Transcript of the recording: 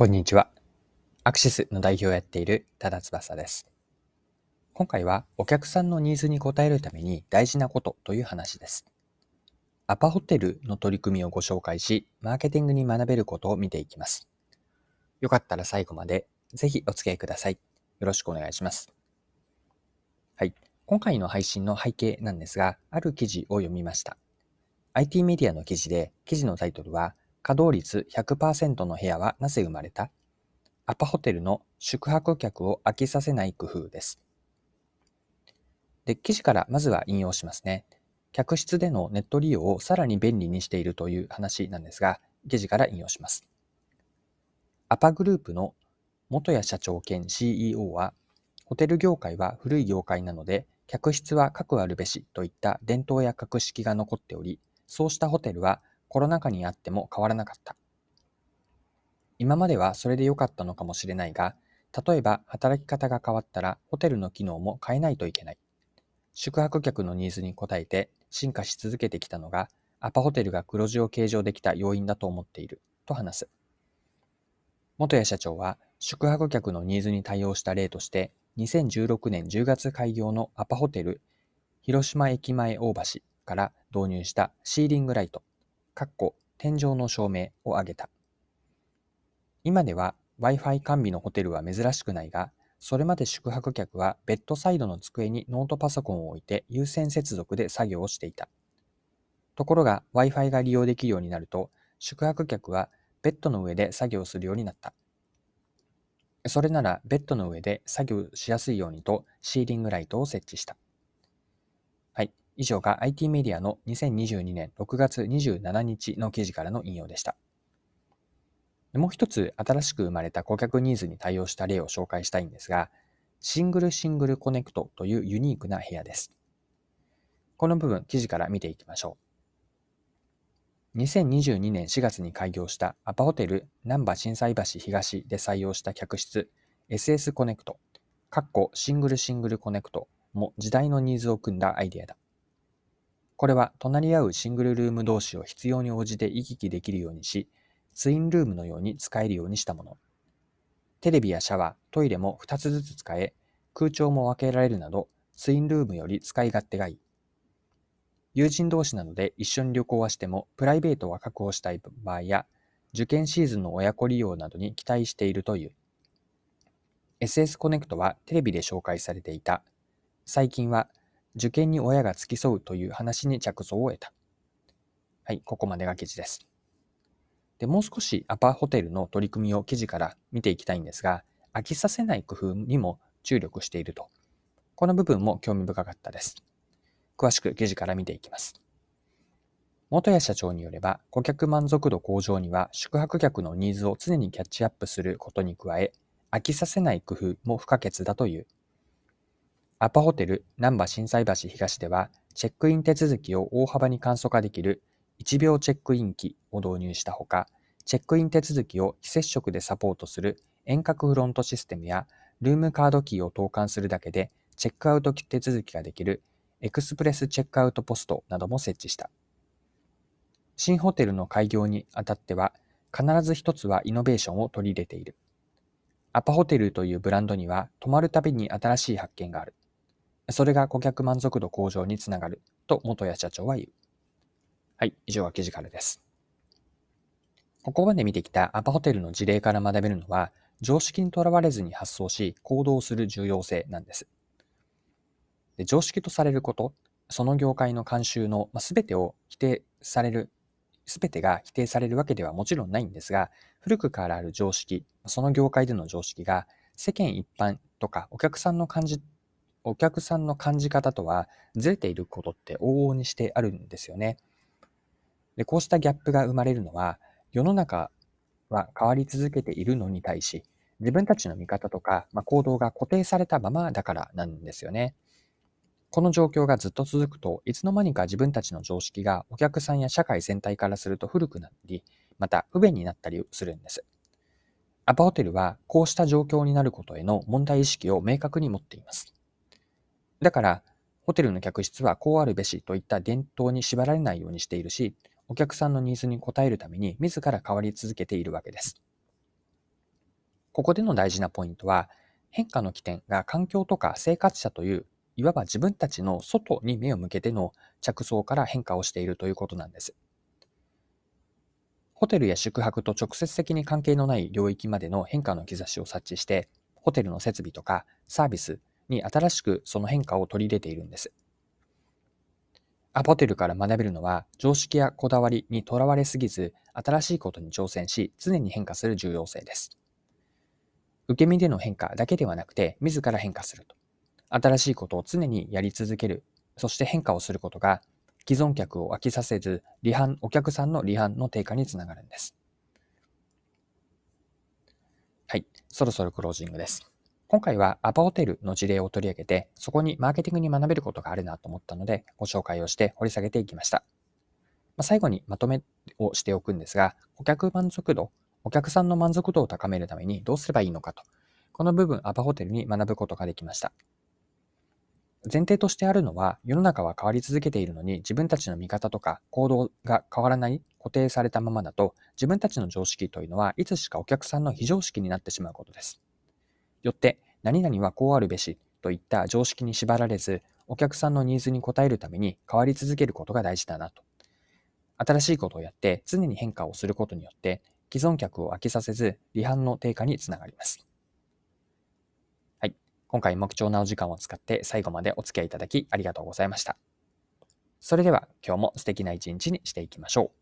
こんにちは。アクシスの代表をやっている多田翼です。今回はお客さんのニーズに応えるために大事なことという話です。アパホテルの取り組みをご紹介し、マーケティングに学べることを見ていきます。よかったら最後までぜひお付き合いください。よろしくお願いします。はい。今回の配信の背景なんですが、ある記事を読みました。IT メディアの記事で、記事のタイトルは、稼働率100%の部屋はなぜ生まれた？アパホテルの宿泊客を飽きさせない工夫です。で、記事からまずは引用しますね。客室でのネット利用をさらに便利にしているという話なんですが、記事から引用します。アパグループの元谷社長兼 CEO は、ホテル業界は古い業界なので、客室は核あるべしといった伝統や格式が残っており、そうしたホテルはコロナ禍にあっても変わらなかった。今まではそれで良かったのかもしれないが、例えば働き方が変わったらホテルの機能も変えないといけない。宿泊客のニーズに応えて進化し続けてきたのが、アパホテルが黒字を計上できた要因だと思っている、と話す。元谷社長は、宿泊客のニーズに対応した例として、2016年10月開業のアパホテル、広島駅前大橋から導入したシーリングライト、かっこ天井の照明を挙げた。今では Wi-Fi 完備のホテルは珍しくないが、それまで宿泊客はベッドサイドの机にノートパソコンを置いて有線接続で作業をしていた。ところが Wi-Fi が利用できるようになると、宿泊客はベッドの上で作業するようになった。それならベッドの上で作業しやすいようにとシーリングライトを設置した。以上が IT メディアの2022年6月27日の記事からの引用でした。もう一つ新しく生まれた顧客ニーズに対応した例を紹介したいんですが、シングルシングルコネクトというユニークな部屋です。この部分、記事から見ていきましょう。2022年4月に開業したアパホテル難波心斎橋東で採用した客室 SS コネクト、かっこシングルシングルコネクトも時代のニーズを組んだアイデアだ。これは隣り合うシングルルーム同士を必要に応じて行き来できるようにし、ツインルームのように使えるようにしたもの。テレビやシャワー、トイレも2つずつ使え、空調も分けられるなど、ツインルームより使い勝手がいい。友人同士なので一緒に旅行はしても、プライベートは確保したい場合や、受験シーズンの親子利用などに期待しているという。SS コネクトはテレビで紹介されていた。最近は受験に親が付き添うという話に着想を得た。はい、ここまでが記事です。で、もう少しアパホテルの取り組みを記事から見ていきたいんですが、飽きさせない工夫にも注力していると。この部分も興味深かったです。詳しく記事から見ていきます。元谷社長によれば、顧客満足度向上には宿泊客のニーズを常にキャッチアップすることに加え、飽きさせない工夫も不可欠だという。アパホテル難波心斎橋東では、チェックイン手続きを大幅に簡素化できる1秒チェックイン機を導入したほか、チェックイン手続きを非接触でサポートする遠隔フロントシステムや、ルームカードキーを投函するだけで、チェックアウト手続きができるエクスプレスチェックアウトポストなども設置した。新ホテルの開業にあたっては、必ず一つはイノベーションを取り入れている。アパホテルというブランドには、泊まるたびに新しい発見がある。それが顧客満足度向上につながると元谷社長は言う。はい、以上が記事からです。ここまで見てきたアパホテルの事例から学べるのは、常識にとらわれずに発想し行動する重要性なんです。で常識とされること、その業界の慣習の全てを否定される、全てが否定されるわけではもちろんないんですが、古くからある常識、その業界での常識が世間一般とかお客さんの感じお客さんの感じ方とはずれていることって往々にしてあるんですよね。で、こうしたギャップが生まれるのは、世の中は変わり続けているのに対し、自分たちの見方とか、まあ、行動が固定されたままだからなんですよね。この状況がずっと続くと、いつの間にか自分たちの常識がお客さんや社会全体からすると古くなり、また不便になったりするんです。アパホテルはこうした状況になることへの問題意識を明確に持っています。だから、ホテルの客室はこうあるべしといった伝統に縛られないようにしているし、お客さんのニーズに応えるために自ら変わり続けているわけです。ここでの大事なポイントは、変化の起点が環境とか生活者という、いわば自分たちの外に目を向けての着想から変化をしているということなんです。ホテルや宿泊と直接的に関係のない領域までの変化の兆しを察知して、ホテルの設備とかサービスに新しくその変化を取り入れているんです。アポテルから学べるのは、常識やこだわりにとらわれすぎず、新しいことに挑戦し、常に変化する重要性です。受け身での変化だけではなくて、自ら変化すると。新しいことを常にやり続ける、そして変化をすることが、既存客を飽きさせず、離反、お客さんの離反の低下につながるんです。はい、そろそろクロージングです。今回はアパホテルの事例を取り上げて、そこにマーケティングに学べることがあるなと思ったので、ご紹介をして掘り下げていきました。ま、最後にまとめをしておくんですが、顧客満足度、お客さんの満足度を高めるためにどうすればいいのかと、この部分アパホテルに学ぶことができました。前提としてあるのは、世の中は変わり続けているのに、自分たちの見方とか行動が変わらない、固定されたままだと、自分たちの常識というのはいつしかお客さんの非常識になってしまうことです。よって、何々はこうあるべしといった常識に縛られず、お客さんのニーズに応えるために変わり続けることが大事だなと。新しいことをやって常に変化をすることによって、既存客を飽きさせず、離反の低下につながります。はい今回も貴重なお時間を使って最後までお付き合いいただきありがとうございました。それでは今日も素敵な一日にしていきましょう。